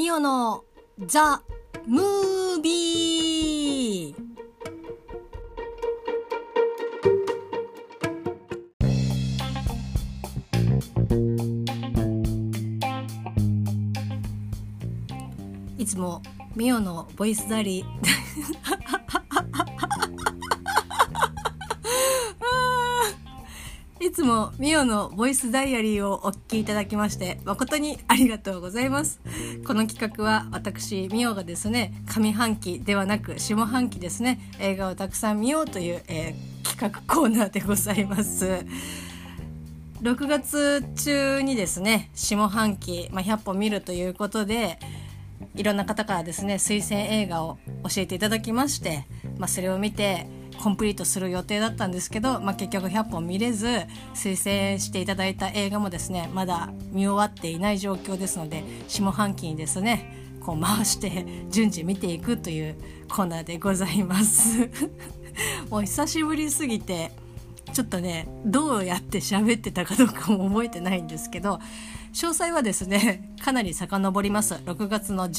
ミオのザ・ムービー。いつもミオのボイスダリ いつもミオのボイスダイアリーをお聞きいただきまして誠にありがとうございます。この企画は私ミオがですね上半期ではなく下半期ですね映画をたくさん見ようという、えー、企画コーナーでございます。6月中にですね下半期、まあ、100本見るということでいろんな方からですね推薦映画を教えていただきまして、まあ、それを見てコンプリートする予定だったんですけど、まあ、結局100本見れず推薦していただいた映画もですねまだ見終わっていない状況ですので下半期にですねこう回して順次見ていくというコーナーでございます。もう久しぶりすぎてちょっとねどうやって喋ってたかどうかも覚えてないんですけど詳細はですねかなり遡ります。6月の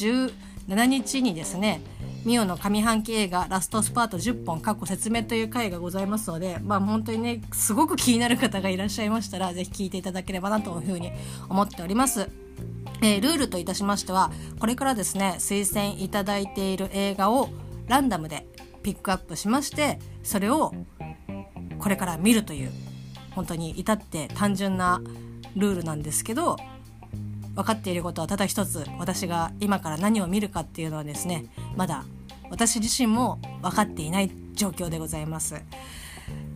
7日にですねミオの上半期映画ラストスパート10本過去説明という回がございますのでまあ本当にねすごく気になる方がいらっしゃいましたら是非聞いていただければなというふうに思っております。えー、ルールといたしましてはこれからですね推薦いただいている映画をランダムでピックアップしましてそれをこれから見るという本当に至って単純なルールなんですけど分かっていることはただ一つ私が今から何を見るかっていうのはですねまだ私自身も分かっていない状況でございます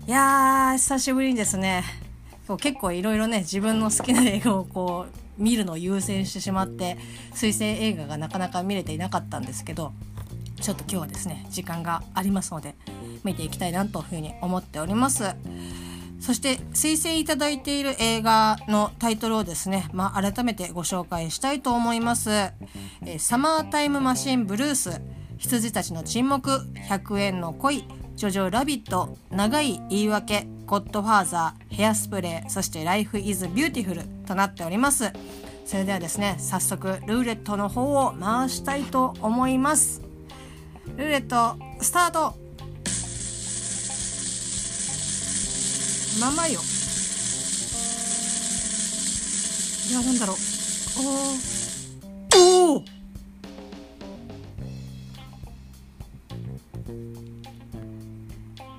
いやー久しぶりにですね結構いろいろね自分の好きな映画をこう見るのを優先してしまって推薦映画がなかなか見れていなかったんですけどちょっと今日はですね時間がありますので見ていきたいなというふうに思っております。そして推薦いただいている映画のタイトルをですね、まあ、改めてご紹介したいと思います。えー、サマータイムマシンブルース、羊たちの沈黙、100円の恋、ジョジョラビット、長い言い訳、ゴッドファーザー、ヘアスプレー、そしてライフイズビューティフルとなっております。それではですね、早速ルーレットの方を回したいと思います。ルーレットスタートままよ。いやなんだろう。おお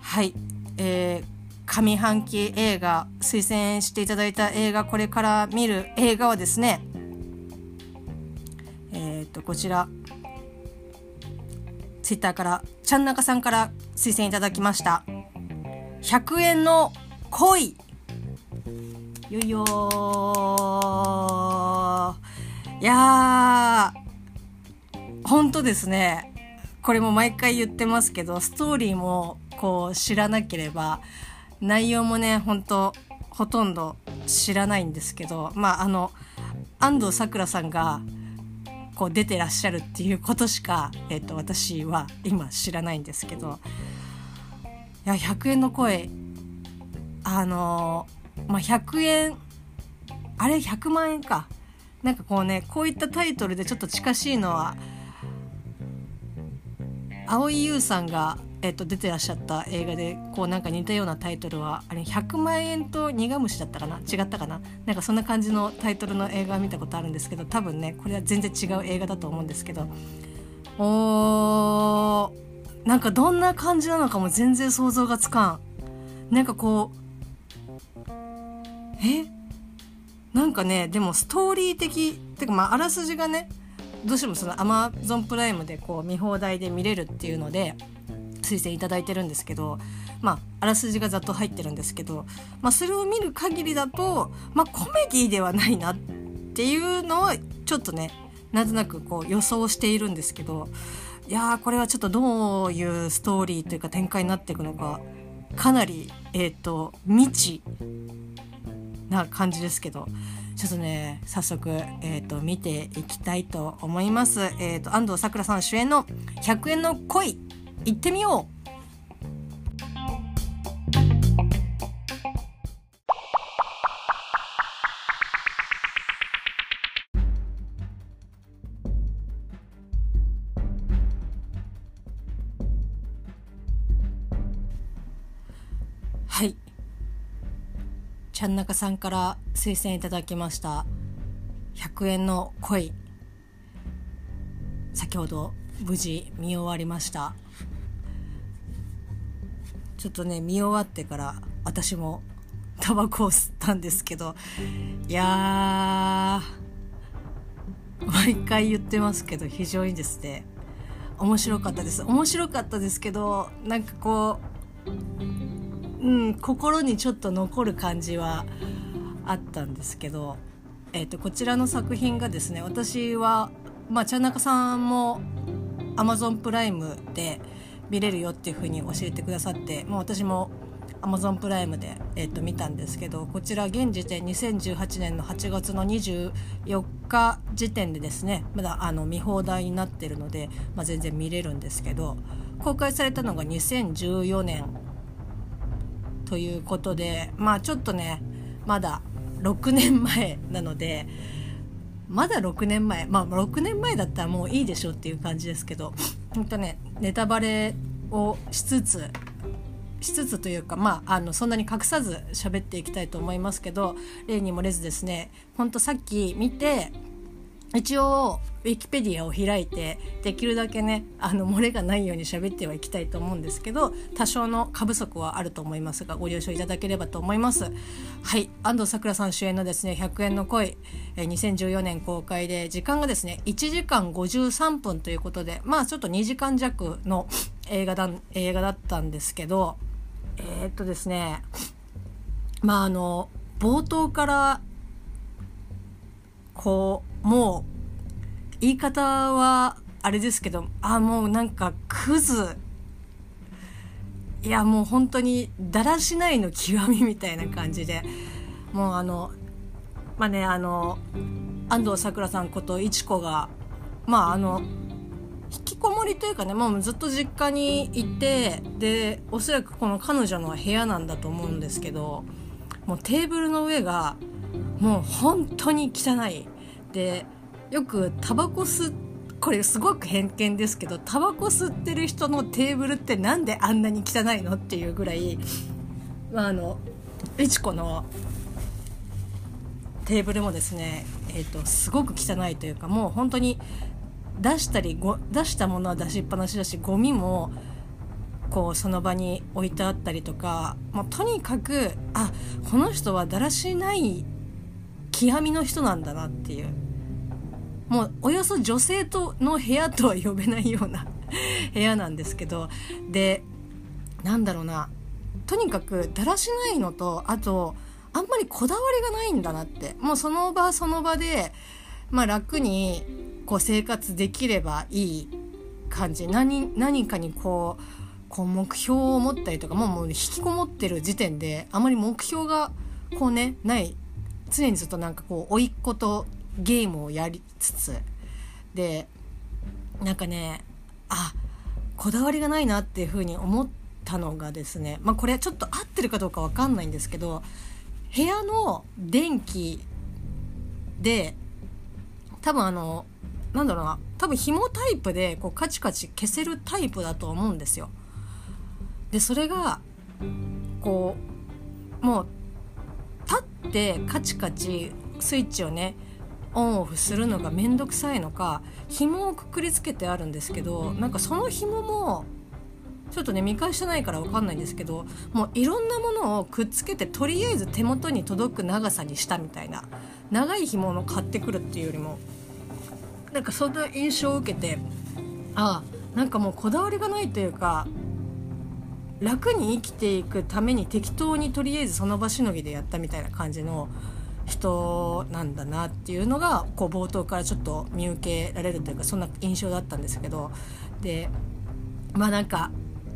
はい。えー、上半期映画推薦していただいた映画これから見る映画はですねえっ、ー、とこちら。ツイッターからちゃんなかさんから推薦いただきました。100円の恋。よいよいやー。本当ですね。これも毎回言ってますけどストーリーもこう知らなければ内容もね本当ほとんど知らないんですけどまああの安藤サクラさんがこう出てらっしゃるっていうことしか、えっと、私は今知らないんですけどいや100円の声あのまあ、100円あれ100万円か。なんかこうねこういったタイトルでちょっと近しいのは蒼井優さんが、えっと、出てらっしゃった映画でこうなんか似たようなタイトルはあれ100万円と苦虫だったかな？違ったかな？なんかそんな感じのタイトルの映画を見たことあるんですけど多分ねこれは全然違う映画だと思うんですけど。おーなんかどんな感じなのかも全然想像がつかん。なんかこうえ？なんかねでもストーリー的っていうかまああらすじがねどうしてもそのアマゾンプライムでこう見放題で見れるっていうので推薦いただいてるんですけどまああらすじがざっと入ってるんですけど、まあ、それを見る限りだと、まあ、コメディではないなっていうのはちょっとねなんとなくこう予想しているんですけどいやーこれはちょっとどういうストーリーというか展開になっていくのかかなりえっ、ー、と未知。な感じですけどちょっとね早速、えーと、見ていきたいと思います。えーと、安藤サクラさん主演の「100円の恋」行ってみようちゃんなかさんから推薦いただきました100円の恋。先ほど無事見終わりました。ちょっとね見終わってから私もタバコを吸ったんですけどいや毎回言ってますけど非常にですね面白かったです。面白かったですけどなんかこううん心にちょっと残る感じはあったんですけど、えーと、こちらの作品がですね私はまあ茶中さんも Amazon プライムで見れるよっていうふうに教えてくださってもう私も Amazon プライムで、えー、と見たんですけどこちら現時点2018年の8月の24日時点でですねまだあの見放題になってるので、まあ、全然見れるんですけど公開されたのが2014年ということでまあちょっとねまだ6年前なのでまだ6年前まあ6年前だったらもういいでしょっていう感じですけど本当ねネタバレをしつつしつつというかまああのそんなに隠さず喋っていきたいと思いますけど例に漏れずですねほんとさっき見て一応ウィキペディアを開いてできるだけねあの漏れがないように喋ってはいきたいと思うんですけど多少の過不足はあると思いますがご了承いただければと思います。はい安藤サクラさん主演のですね100円の恋2014年公開で時間がですね1時間53分ということでまあちょっと2時間弱の映画だ映画だったんですけどえー、っとですねまああの冒頭からこうもう言い方はあれですけどあもうなんかクズ。いやもう本当にだらしないの極みみたいな感じで。もうあのまあねあの安藤サクラさんこといちこがまああの引きこもりというかねもうずっと実家にいてでおそらくこの彼女の部屋なんだと思うんですけどもうテーブルの上がもう本当に汚い。でよくタバコ吸これすごく偏見ですけどタバコ吸ってる人のテーブルってなんであんなに汚いのっていうぐらい、まあ、あのいちこのテーブルもですね、えーと、とすごく汚いというかもう本当に出したりご出したものは出しっぱなしだしゴミもこうその場に置いてあったりとかもうとにかくあこの人はだらしない極みの人なんだなっていう。もうおよそ女性との部屋とは呼べないような 部屋なんですけどでなんだろうな。とにかくだらしないのとあとあんまりこだわりがないんだなって。もうその場その場で、まあ、楽にこう生活できればいい感じ。何何かにこうこう目標を持ったりとかもうもう引きこもってる時点であまり目標がこうねない。常にずっとなんかこう甥っ子とゲームをやりつつでなんかねあこだわりがないなっていうふうに思ったのがですねまあこれちょっと合ってるかどうか分かんないんですけど部屋の電気で多分あのなんだろうな多分紐タイプでこうカチカチ消せるタイプだと思うんですよ。でそれがこうもう立ってカチカチスイッチをねオンオフするのが面倒くさいのか紐をくくりつけてあるんですけどなんかその紐もちょっとね見返してないから分かんないんですけどもういろんなものをくっつけてとりあえず手元に届く長さにしたみたいな長い紐の買ってくるっていうよりもなんかそんな印象を受けてああなんかもうこだわりがないというか楽に生きていくために適当にとりあえずその場しのぎでやったみたいな感じの人なんだなっていうのがこう冒頭からちょっと見受けられるというかそんな印象だったんですけどでまあなんか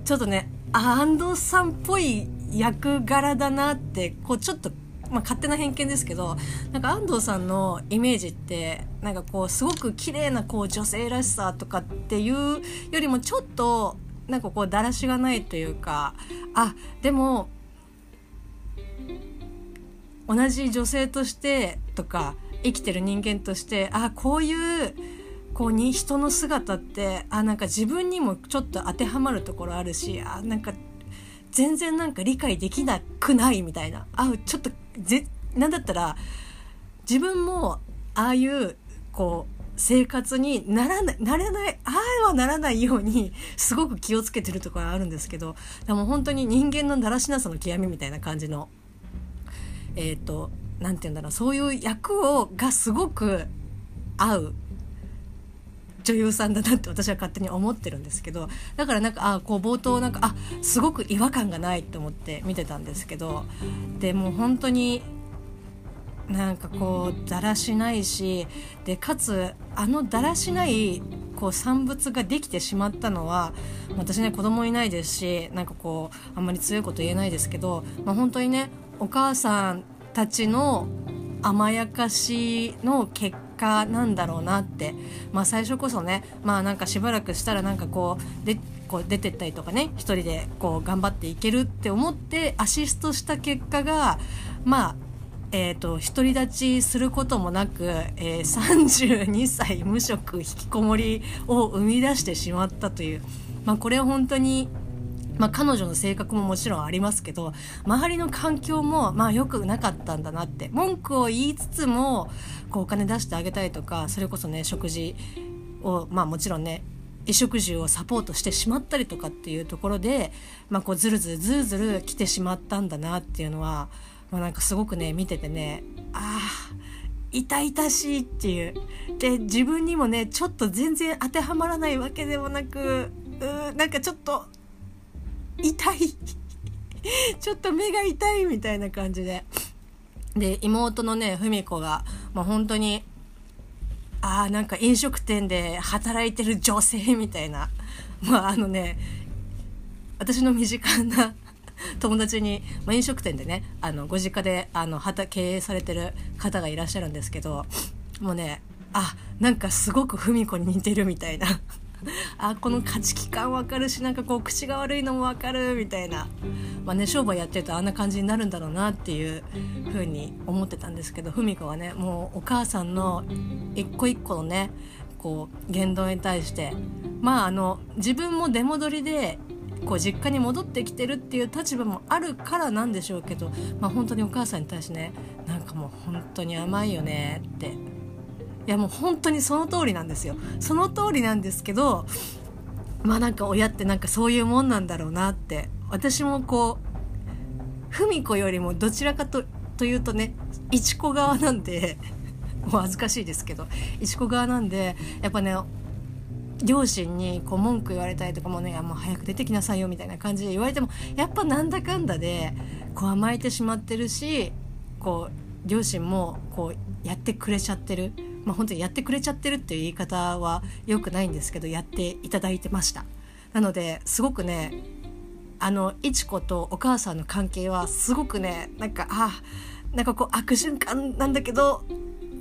ちょっとね安藤さんっぽい役柄だなってこうちょっとまあ、勝手な偏見ですけどなんか安藤さんのイメージってなんかこうすごく綺麗なこう女性らしさとかっていうよりもちょっとなんかこうだらしがないというかあでも同じ女性としてとか生きてる人間としてあこういうこうに人の姿ってあなんか自分にもちょっと当てはまるところあるしあなんか全然なんか理解できなくないみたいな。あちょっとぜなんだったら自分もああいうこう生活にならないなれないああはならないようにすごく気をつけてるところあるんですけどでも本当に人間のだらしなさの極みみたいな感じのえっ、ー、と何て言うんだろうそういう役をがすごく合う女優さんだなって私は勝手に思ってるんですけどだからなんかあこう冒頭なんかあすごく違和感がないと思って見てたんですけどでも本当になんかこうだらしないしでかつあのだらしないこう産物ができてしまったのは私ね子供いないですしなんかこうあんまり強いこと言えないですけど、まあ、本当にねお母さんたちの甘やかしの結果なんだろうなって、まあ、最初こそねまあなんかしばらくしたらなんかこうでこう出てったりとかね一人でこう頑張っていけるって思ってアシストした結果がまあえーと、独り立ちすることもなく、えー、32歳無職引きこもりを生み出してしまったという、まあ、これは本当に、まあ、彼女の性格ももちろんありますけど周りの環境もまあ良くなかったんだなって。文句を言いつつもこうお金出してあげたりとかそれこそね食事をまあもちろんね衣食住をサポートしてしまったりとかっていうところで、まあ、こうずるずるずるずる来てしまったんだなっていうのはまあ、なんかすごくね見ててねああ痛々しいっていう。で自分にもねちょっと全然当てはまらないわけでもなくうなんかちょっと痛い。ちょっと目が痛いみたいな感じで。で妹のね文子が、まあ、本当にああなんか飲食店で働いてる女性みたいな。まああのね私の身近な 友達に、まあ、飲食店でねあのご実家であの経営されてる方がいらっしゃるんですけどもうねあなんかすごく文子に似てるみたいな。あこの価値観感わかるしなんかこう口が悪いのもわかるみたいな、まあね、商売やってるとあんな感じになるんだろうなっていうふうに思ってたんですけど文子はねもうお母さんの一個一個のねこう言動に対して。まああの自分も出戻りでこう実家に戻ってきてるっていう立場もあるからなんでしょうけど、まあ、本当にお母さんに対してねなんかもう本当に甘いよねっていやもう本当にその通りなんですよ。その通りなんですけどまあなんか親ってなんかそういうもんなんだろうなって。私もこう文子よりもどちらかとというとねいちこ側なんでもう恥ずかしいですけどいちこ側なんでやっぱね両親にこう文句言われたりとかもねもう早く出てきなさいよみたいな感じで言われてもやっぱなんだかんだでこう甘えてしまってるしこう両親もこうやってくれちゃってる、まあ、本当にやってくれちゃってるっていう言い方は良くないんですけどやっていただいてましたなのですごくねあのいち子とお母さんの関係はすごくねなんかあなんかこう悪循環なんだけど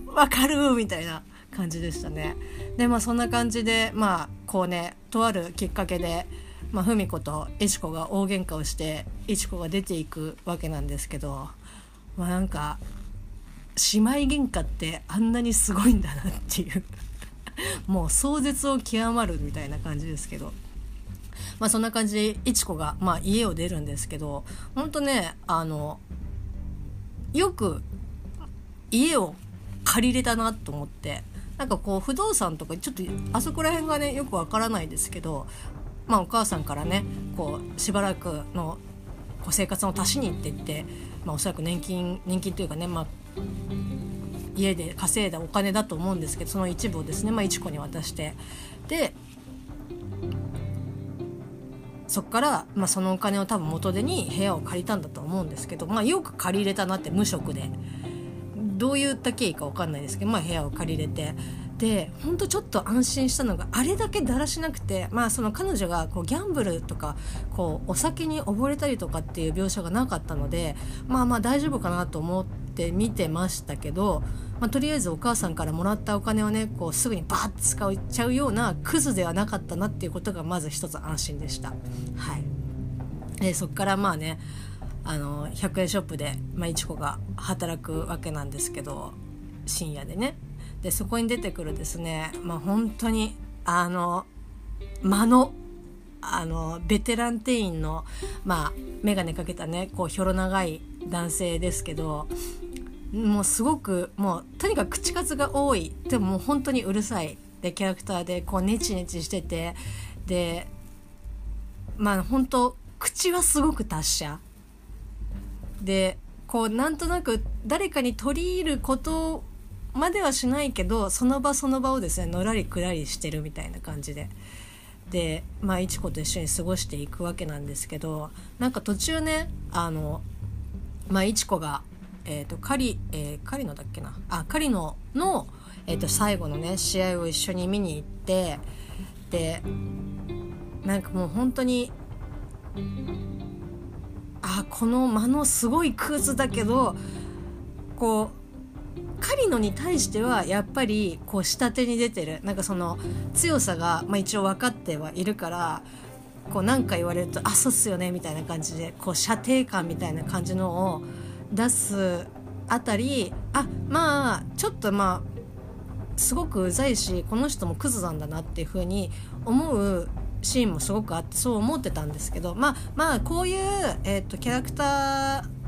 わかるみたいな感じでしたね。でまあそんな感じでまあこうねとあるきっかけで、まあ、文子といちこが大喧嘩をしていちこが出ていくわけなんですけどまあなんか姉妹喧嘩ってあんなにすごいんだなっていう もう壮絶を極まるみたいな感じですけど。まあそんな感じでいちこが、まあ、家を出るんですけどほんとねあのよく家を借りれたなと思ってなんかこう不動産とかちょっとあそこら辺がねよくわからないですけどまあお母さんからねこうしばらくのこう生活の足しにって言って、まあ、おそらく年金年金というかね、まあ、家で稼いだお金だと思うんですけどその一部をですね、まあ、いちこに渡してでそこから、まあ、そのお金を多分元手に部屋を借りたんだと思うんですけど、まあ、よく借りれたなって無職で。どういった経緯か分かんないですけど、まあ、部屋を借りれてでほんとちょっと安心したのがあれだけだらしなくて、まあ、その彼女がこうギャンブルとかこうお酒に溺れたりとかっていう描写がなかったのでまあまあ大丈夫かなと思って見てましたけど、まあ、とりあえずお母さんからもらったお金をねこうすぐにバーッて使っちゃうようなクズではなかったなっていうことがまず一つ安心でした。はい、でそっからまあねあの100円ショップで、まあ、いちこが働くわけなんですけど深夜でねでそこに出てくるですね、まあ、本当にあの間のあのベテラン店員の、まあ、眼鏡かけたねこうひょろ長い男性ですけどもうすごくもうとにかく口数が多い。でももう本当にうるさい。でキャラクターでこうネチネチしてて。でまあ本当口はすごく達者。でこうなんとなく誰かに取り入ることまではしないけどその場その場をですねのらりくらりしてるみたいな感じで。でまあいちこと一緒に過ごしていくわけなんですけどなんか途中ねあのまあいちこがえっ、ー、とカリ、えー、カリノだっけな。あカリノの、えーと、最後のね試合を一緒に見に行ってでなんかもう本当にあこの間のすごいクズだけどこうカリノに対してはやっぱりこう下手に出てる。なんかその強さが、まあ、一応分かってはいるからこう何か言われると「あそうっすよね」みたいな感じでこう射程感みたいな感じのを出すあたりあまあちょっとまあすごくうざいしこの人もクズなんだなっていうふうに思うシーンもすごくあってそう思ってたんですけどまあまあこういう、えーと、キャラクター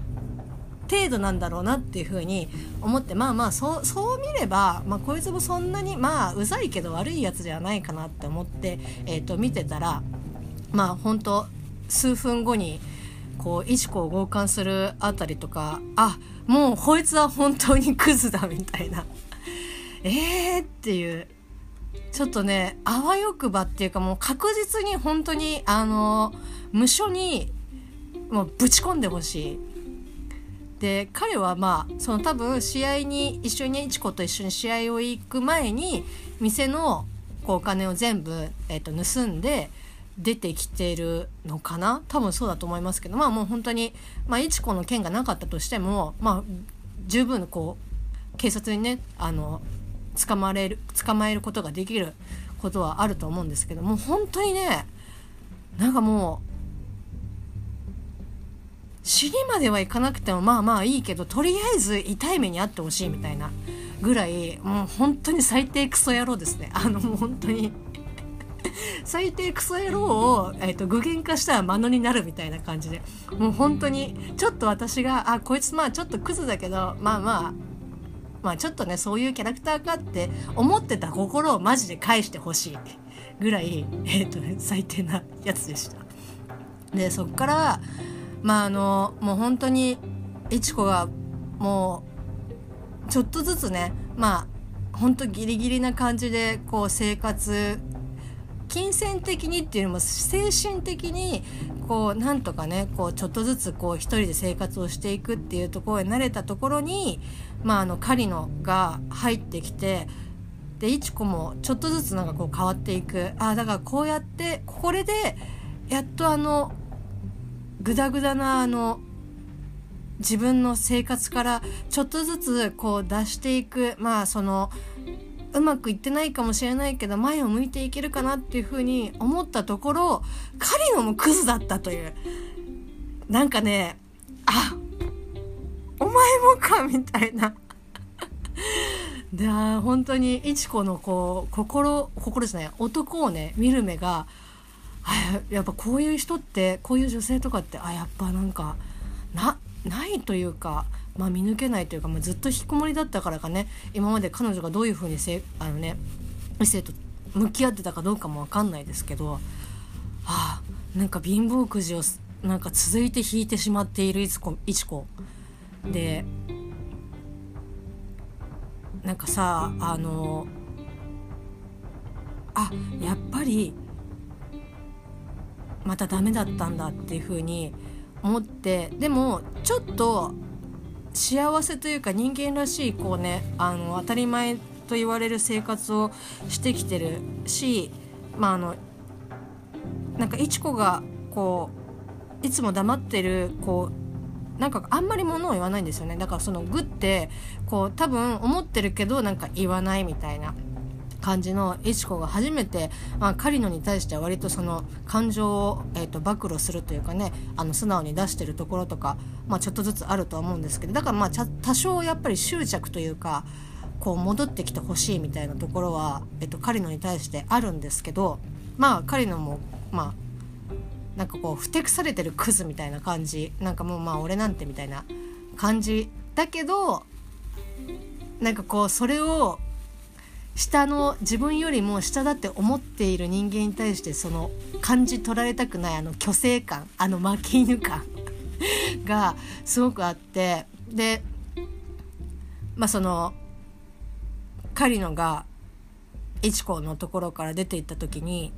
程度なんだろうなっていうふうに思ってまあまあそうそう見れば、まあ、こいつもそんなにまあうざいけど悪いやつではないかなって思って、えー、と見てたらまあ本当数分後にこう一子を強姦するあたりとかあもうこいつは本当にクズだみたいな。えーっていうちょっとねあわよくばっていうかもう確実に本当にあの無所にもうぶち込んでほしい。で彼はまあその多分試合に一緒にいちこと一緒に試合を行く前に店のこうお金を全部、えー、と盗んで出てきてるのかな？多分そうだと思いますけどまあもう本当にまあいちこの件がなかったとしてもまあ十分こう警察にねあの捕まれる捕まえることができることはあると思うんですけどもう本当にねなんかもう死にまではいかなくてもまあまあいいけどとりあえず痛い目に遭ってほしいみたいなぐらいもう本当に最低クソ野郎ですね。あのもう本当に最低クソ野郎を、えーと、具現化したら間野になるみたいな感じでもう本当にちょっと私があこいつまあちょっとクズだけどまあまあまあちょっとねそういうキャラクターかって思ってた心をマジで返してほしいぐらい、えーとね、最低なやつでした。でそっからまああのもう本当にいちこがもうちょっとずつねまあ本当ギリギリな感じでこう生活金銭的にっていうよりも精神的にこうなんとかねこうちょっとずつこう一人で生活をしていくっていうところに慣れたところにまああのカリノが入ってきてでいちこもちょっとずつなんかこう変わっていく。あだからこうやってこれでやっとあのグダグダなあの自分の生活からちょっとずつこう出していく。まあそのうまくいってないかもしれないけど前を向いていけるかなっていうふうに思ったところカリノもクズだったという。なんかねあお前もかみたいな。で本当にいちこのこう心心ですね男をね見る目がやっぱこういう人ってこういう女性とかってあやっぱなんかなないというか、まあ、見抜けないというか、まあ、ずっと引きこもりだったからかね。今まで彼女がどういうふうにせあのね異性と向き合ってたかどうかも分かんないですけど。あなんか貧乏くじをなんか続いて引いてしまっているいちこいちこ。でなんかさあのあやっぱりまたダメだったんだっていうふうに思ってでもちょっと幸せというか人間らしいこうねあの当たり前と言われる生活をしてきてるしまああのなんかいちこがこういつも黙ってるこうなんかあんまり物を言わないんですよね。だからそのグってこう多分思ってるけどなんか言わないみたいな。感じのいちこが初めて、まあ、カリノに対しては割とその感情を、えーと、暴露するというかねあの素直に出してるところとか、まあ、ちょっとずつあるとは思うんですけどだからまあ多少やっぱり執着というかこう戻ってきてほしいみたいなところは、えーと、カリノに対してあるんですけどまあカリノもまあなんかこうふてくされてるクズみたいな感じなんかもうまあ俺なんてみたいな感じだけどなんかこうそれを下の自分よりも下だって思っている人間に対してその感じ取られたくないあの虚勢感あの負け犬感 がすごくあってでまあその狩野がイチコのところから出て行った時に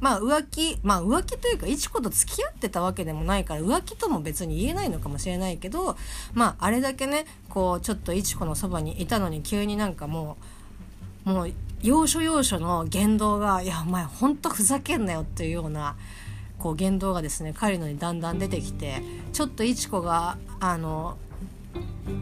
まあ浮気まあ浮気というかいちこと付き合ってたわけでもないから浮気とも別に言えないのかもしれないけどまああれだけねこうちょっといちこのそばにいたのに急になんかもうもう要所要所の言動が「いやお前ほんとふざけんなよ」っていうようなこう言動がですね彼のにだんだん出てきてちょっといちこがあの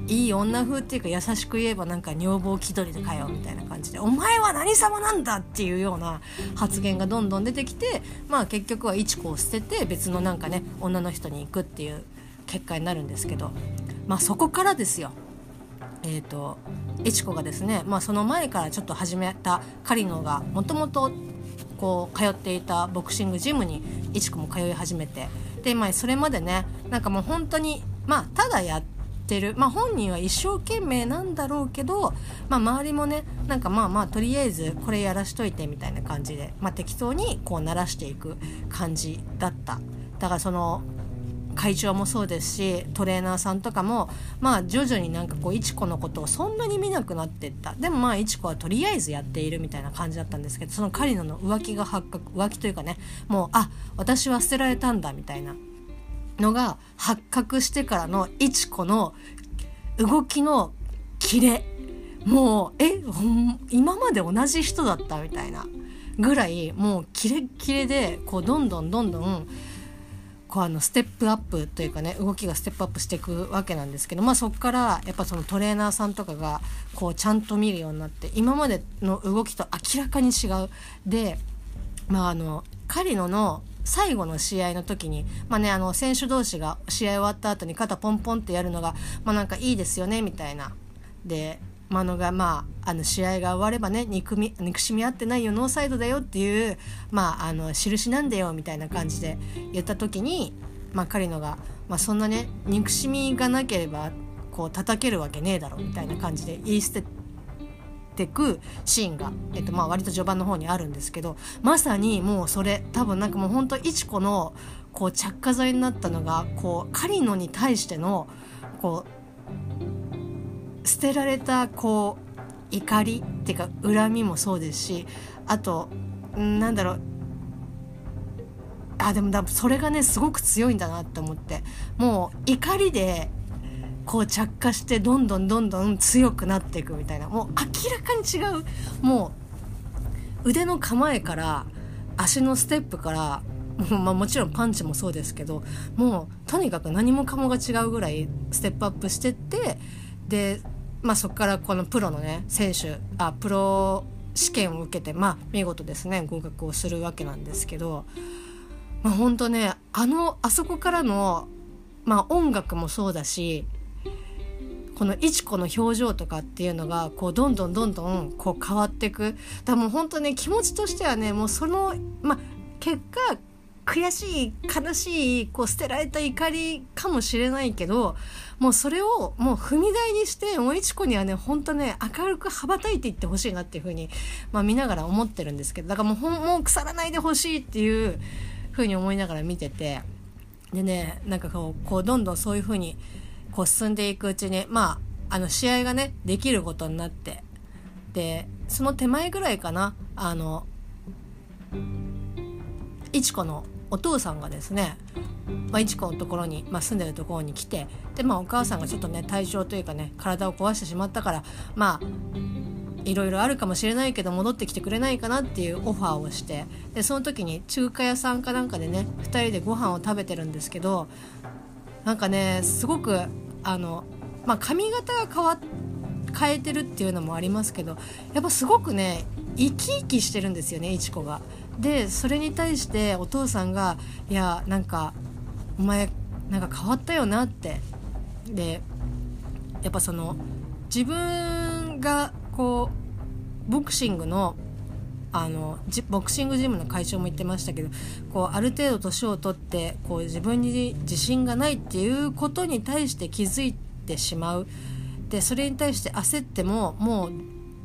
いい女風っていうか優しく言えばなんか女房気取りでかよみたいな感じで「お前は何様なんだ!」っていうような発言がどんどん出てきてまあ結局はいちこを捨てて別のなんかね女の人に行くっていう結果になるんですけどまあそこからですよ。えーと、いちこがですね、まあ、その前からちょっと始めたカリノがもともとこう通っていたボクシングジムにいちこも通い始めてで、まあ、それまでねなんかもう本当にまあただやってってる、まあ、本人は一生懸命なんだろうけど、まあ、周りもねなんかまあまあとりあえずこれやらしといてみたいな感じで、まあ、適当にこう鳴らしていく感じだった。だからその会長もそうですしトレーナーさんとかもまあ徐々になんかこういちこのことをそんなに見なくなってった。でもまあいちこはとりあえずやっているみたいな感じだったんですけどそのカリノの浮気が発覚浮気というかねもうあ私は捨てられたんだみたいな。のが発覚してからのいちこの動きのキレ。もうえ今まで同じ人だったみたいなぐらいもうキレッキレでこうどんどんどんどんこうあのステップアップというかね動きがステップアップしていくわけなんですけどまあそこからやっぱそのトレーナーさんとかがこうちゃんと見るようになって今までの動きと明らかに違う。でまああのカリノの最後の試合の時に、まあね、あの選手同士が試合終わった後に肩ポンポンってやるのが、まあ、なんかいいですよねみたいな。でマノが、まあ、あの試合が終わればね憎み憎しみ合ってないよノーサイドだよっていう、まあ、あの印なんだよみたいな感じで言った時に、まあ、カリノが、まあ、そんなね憎しみがなければこう叩けるわけねえだろみたいな感じで言い捨ててくシーンが、えっと、まあ割と序盤の方にあるんですけどまさにもうそれ多分なんかもうほんといちこのこう着火剤になったのがこうカリノに対してのこう捨てられたこう怒りっていうか恨みもそうですしあとなんだろうあでもだそれがねすごく強いんだなって思ってもう怒りでこう着火してどんどんどんどん強くなっていくみたいな。もう明らかに違う。もう腕の構えから足のステップからも, まあ、もちろんパンチもそうですけどもうとにかく何もかもが違うぐらいステップアップしてってで、まあ、そこからこのプロのね選手あプロ試験を受けて、まあ、見事ですね合格をするわけなんですけど、まあ、本当ねあのあそこからの、まあ、音楽もそうだしこのいちこの表情とかっていうのがこうどんどんどんどんこう変わっていく。だからもう本当ね気持ちとしてはねもうそのまあ結果悔しい悲しいこう捨てられた怒りかもしれないけどもうそれをもう踏み台にしてもういちこにはねほんとね明るく羽ばたいていってほしいなっていうふうに、まあ、見ながら思ってるんですけどだからもうほもう腐らないでほしいっていうふうに思いながら見ててでねなんかこうこうどんどんそういうふうにこう進んでいくうちにまああの試合がねできることになってでその手前ぐらいかなあのいちこのお父さんがですね、まあ、いちこのところに、まあ、住んでるところに来てで、まあ、お母さんがちょっとね体調というかね体を壊してしまったからまあいろいろあるかもしれないけど戻ってきてくれないかなっていうオファーをしてでその時に中華屋さんかなんかでね2人でご飯を食べてるんですけどなんかねすごくあの、まあ、髪型が変わ変えてるっていうのもありますけどやっぱすごくね生き生きしてるんですよねいちこが。でそれに対してお父さんが「いやなんかお前なんか変わったよな」ってでやっぱその自分がこうボクシングのあのボクシングジムの会長も言ってましたけどこうある程度年を取ってこう自分に自信がないっていうことに対して気づいてしまう。でそれに対して焦ってももう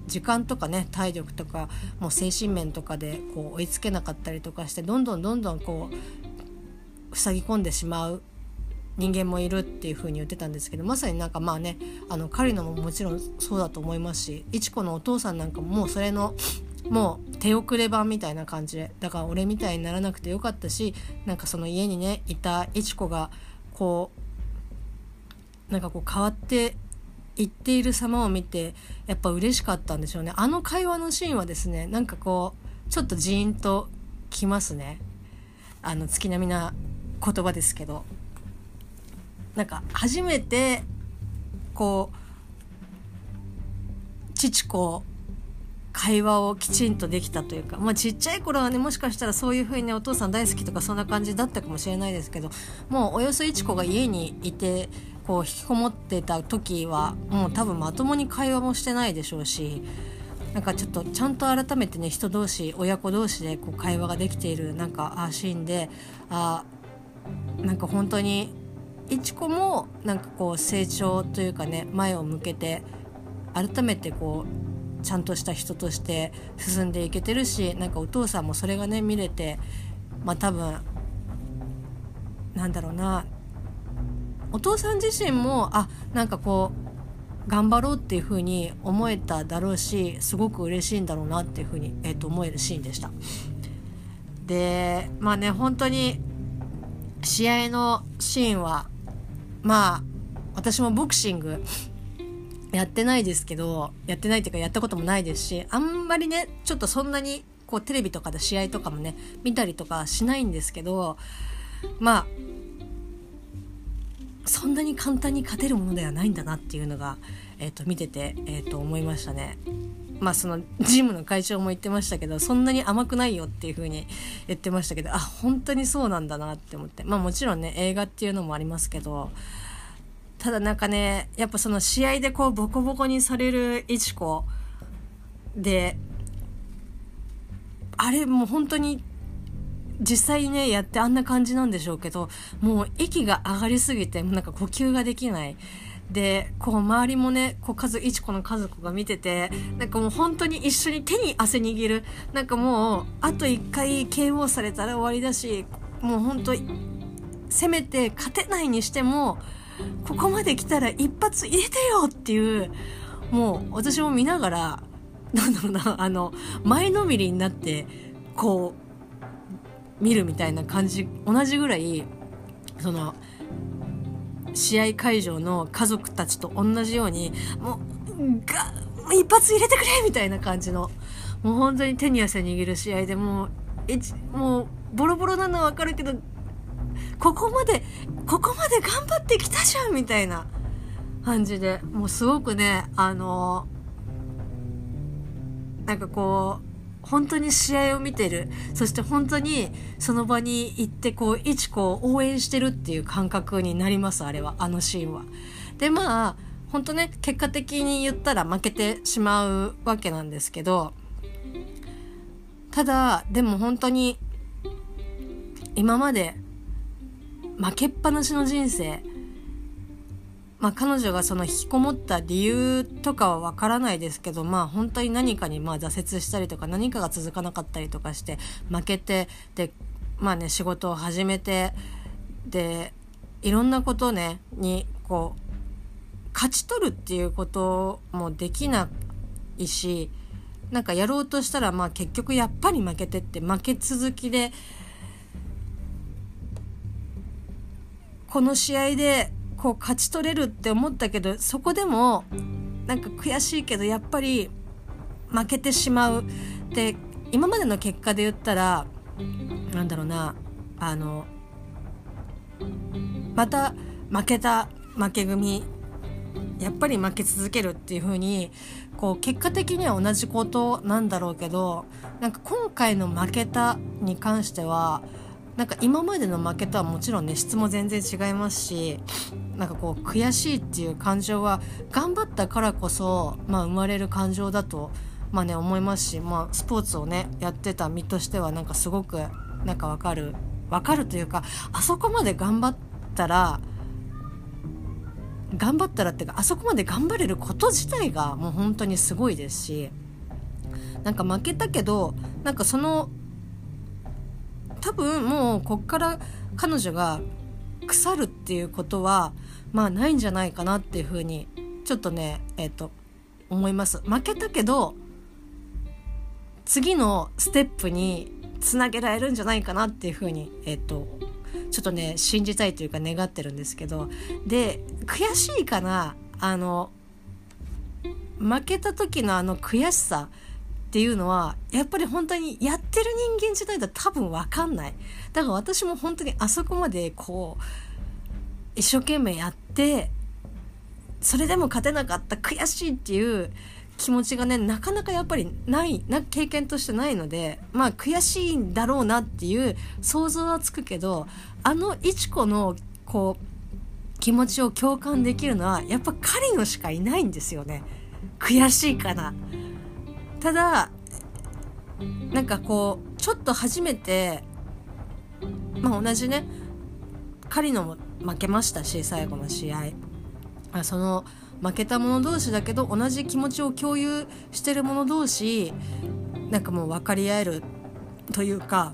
時間とかね体力とかもう精神面とかでこう追いつけなかったりとかしてどんどんどんどんこう塞ぎ込んでしまう。人間もいるっていう風に言ってたんですけどまさになんかまあねあの彼のももちろんそうだと思いますしいちこのお父さんなんかももうそれのもう手遅れ版みたいな感じで。だから俺みたいにならなくてよかったしなんかその家にねいたいちこがこうなんかこう変わっていっている様を見てやっぱ嬉しかったんでしょうね。あの会話のシーンはですねなんかこうちょっとジーンときますね。あの月並みな言葉ですけど。なんか初めてこう父子会話をきちんとできたというか、まあ、ちっちゃい頃はねもしかしたらそういう風にねお父さん大好きとかそんな感じだったかもしれないですけどもうおよそいち子が家にいてこう引きこもってた時はもう多分まともに会話もしてないでしょうしなんかちょっとちゃんと改めてね人同士親子同士でこう会話ができているなんかあシーンであなんか本当にいちこもなんかこう成長というかね前を向けて改めてこうちゃんとした人として進んでいけてるしなんかお父さんもそれがね見れてまあ多分なんだろうなお父さん自身もあなんかこう頑張ろうっていう風に思えただろうしすごく嬉しいんだろうなっていう風に、えー、と思えるシーンでした。でまあね本当に試合のシーンはまあ私もボクシングやってないですけどやってないっていうかやったこともないですしあんまりねちょっとそんなにこうテレビとかで試合とかもね見たりとかしないんですけどまあそんなに簡単に勝てるものではないんだなっていうのが、えーと、見てて、えーと思いましたね。まあそのジムの会長も言ってましたけどそんなに甘くないよっていう風に言ってましたけどあ本当にそうなんだなって思ってまあもちろんね映画っていうのもありますけどただなんかねやっぱその試合でこうボコボコにされるいちこであれもう本当に実際ねやってあんな感じなんでしょうけどもう息が上がりすぎてなんか呼吸ができない。でこう周りもねこう数いちこの家族が見ててなんかもう本当に一緒に手に汗握るなんかもうあと1回 KO されたら終わりだしもう本当せめて勝てないにしてもここまで来たら一発入れてよっていうもう私も見ながら なんだろうなあの前のめりになってこう見るみたいな感じ同じぐらいその試合会場の家族たちと同じようにもうが一発入れてくれみたいな感じのもう本当に手に汗握る試合でもうえもうボロボロなのは分かるけどここまでここまで頑張ってきたじゃんみたいな感じでもうすごくねあのなんかこう本当に試合を見てるそして本当にその場に行ってこう一子を応援してるっていう感覚になりますあれはあのシーンは。でまあ本当ね結果的に言ったら負けてしまうわけなんですけどただでも本当に今まで負けっぱなしの人生。まあ、彼女がその引きこもった理由とかはわからないですけど、まあ、本当に何かにまあ挫折したりとか何かが続かなかったりとかして負けてで、まあね、仕事を始めてでいろんなことねにこう勝ち取るっていうこともできないしなんかやろうとしたらまあ結局やっぱり負けてって負け続きでこの試合でこう勝ち取れるって思ったけどそこでもなんか悔しいけどやっぱり負けてしまうで今までの結果で言ったらなんだろうなあのまた負けた負け組やっぱり負け続けるっていう風にこう結果的には同じことなんだろうけどなんか今回の負けたに関してはなんか今までの負けとはもちろんね質も全然違いますしなんかこう悔しいっていう感情は頑張ったからこそ、まあ、生まれる感情だとまあね思いますし、まあ、スポーツをねやってた身としてはなんかすごくなんかわかるわかるというかあそこまで頑張ったら頑張ったらっていうかあそこまで頑張れること自体がもう本当にすごいですしなんか負けたけどなんかその多分もうこっから彼女が腐るっていうことはまあないんじゃないかなっていうふうにちょっとねえっ、ー、と思います。負けたけど次のステップにつなげられるんじゃないかなっていうふうにえっ、ー、とちょっとね信じたいというか願ってるんですけど。で悔しいかなあの負けた時のあの悔しさっていうのはやっぱり本当にやってる人間じゃないと多分分かんない。だから私も本当にあそこまでこう一生懸命やってそれでも勝てなかった悔しいっていう気持ちがねなかなかやっぱりないな経験としてないのでまあ悔しいんだろうなっていう想像はつくけどあのいちこのこう気持ちを共感できるのはやっぱ狩野しかいないんですよね。悔しいかなただなんかこうちょっと初めてまあ同じね狩野も負けましたし最後の試合。その負けた者同士だけど同じ気持ちを共有してる者同士なんかもう分かり合えるというか、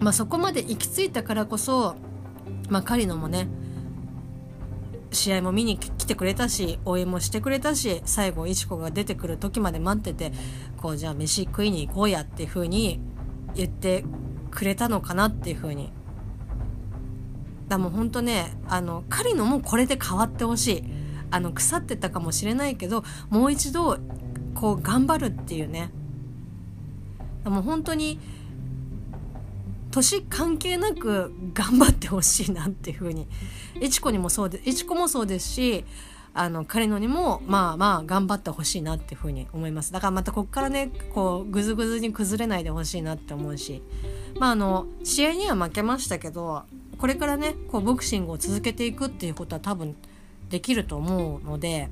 まあ、そこまで行き着いたからこそ、まあ、狩野もね試合も見に来てくれたし応援もしてくれたし最後いちこが出てくる時まで待っててこうじゃあ飯食いに行こうやっていう風に言ってくれたのかなっていう風に。だもうほんとねあの狩野もこれで変わってほしい。あの腐ってたかもしれないけどもう一度こう頑張るっていうね。もう本当に年関係なく頑張ってほしいなっていうふうに。いちこにもそうでいちこもそうですしあの彼のにもまあまあ頑張ってほしいなっていうふうに思います。だからまたこっからねこうぐずぐずに崩れないでほしいなって思うし。まああの試合には負けましたけどこれからねこうボクシングを続けていくっていうことは多分できると思うので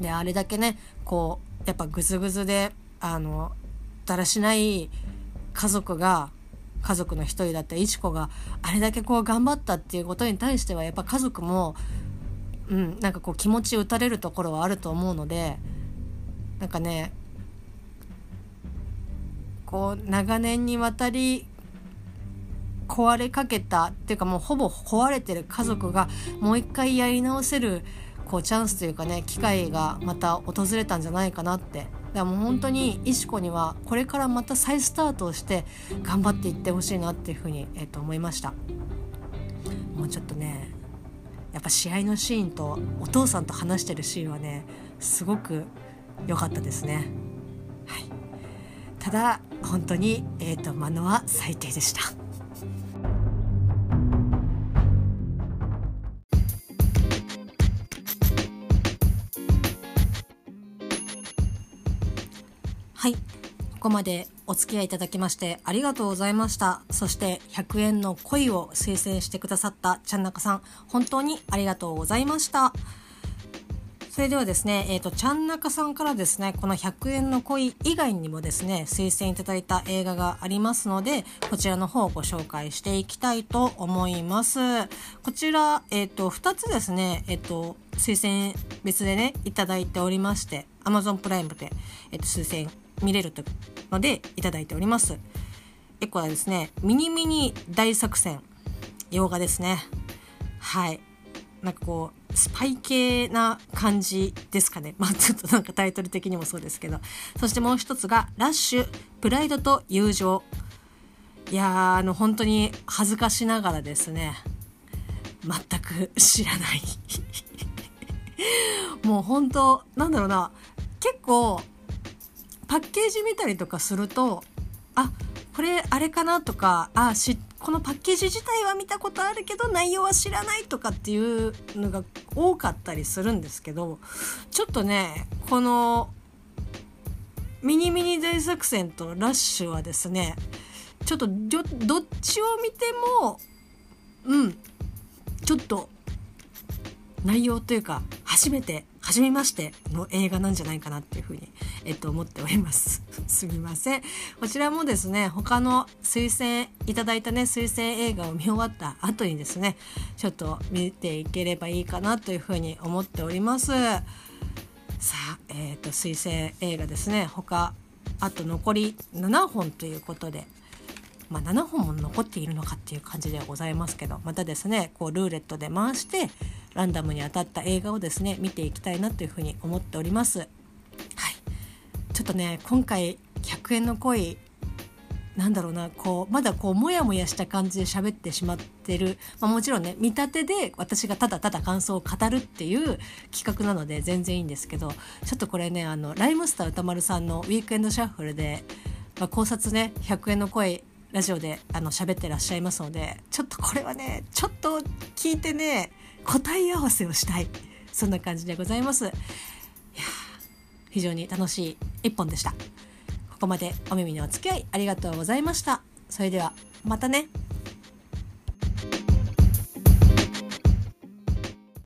であれだけねこうやっぱグズグズであのだらしない家族が家族の一人だったいちこがあれだけこう頑張ったっていうことに対してはやっぱ家族も、うん、なんかこう気持ち打たれるところはあると思うのでなんかねこう長年にわたり壊れかけたっていうかもうほぼ壊れてる家族がもう一回やり直せるこうチャンスというかね機会がまた訪れたんじゃないかなってだからもう本当に石子にはこれからまた再スタートをして頑張っていってほしいなっていうふうに、えー、と思いました。もうちょっとねやっぱ試合のシーンとお父さんと話してるシーンはねすごく良かったですね、はい、ただ本当に、えーと、とマノは最低でした。はい。ここまでお付き合いいただきましてありがとうございました。そして100円の恋を推薦してくださったちゃんなかさん本当にありがとうございました。それではですね、えっ、ー、と、ちゃんなかさんからですね、この100円の恋以外にもですね、推薦いただいた映画がありますので、こちらの方をご紹介していきたいと思います。こちら、えっ、ー、と、2つですね、えっ、ー、と、推薦別でね、いただいておりまして、Amazon プライムで、えっ、と、推薦見れるのでいただいております。1個はですね、ミニミニ大作戦、洋画ですね。はい。なんかこう、スパイ系な感じですかね。まあちょっとなんかタイトル的にもそうですけど。そしてもう一つが、ラッシュ、プライドと友情。いや、あの、本当に恥ずかしながらですね、全く知らない もう本当なんだろうな、結構、パッケージ見たりとかするとあこれあれかなとかあしこのパッケージ自体は見たことあるけど内容は知らないとかっていうのが多かったりするんですけどちょっとねこのミニミニ大作戦とラッシュはですねちょっとどっちを見てもうんちょっと内容というか初めて初めましての映画なんじゃないかなっていうふうに、えっと、思っております。すみません。こちらもですね他の推薦いただいたね推薦映画を見終わった後にですねちょっと見ていければいいかなというふうに思っております。さあ、えーと、推薦映画ですね。他あと残り7本ということでまあ、7本も残っているのかっていう感じではございますけどまたですねこうルーレットで回してランダムに当たった映画をですね見ていきたいなというふうに思っております。はい、ちょっとね今回100円の恋なんだろうなこうまだこうモヤモヤした感じで喋ってしまってる、まあ、もちろんね見立てで私がただただ感想を語るっていう企画なので全然いいんですけどちょっとこれねあのライムスター歌丸さんの「ウィークエンドシャッフルで」まあ、考察ね100円の声ラジオであの喋ってらっしゃいますのでちょっとこれはねちょっと聞いてね答え合わせをしたい。そんな感じでございます。いや非常に楽しい一本でした。ここまでお耳にお付き合いありがとうございました。それではまたね。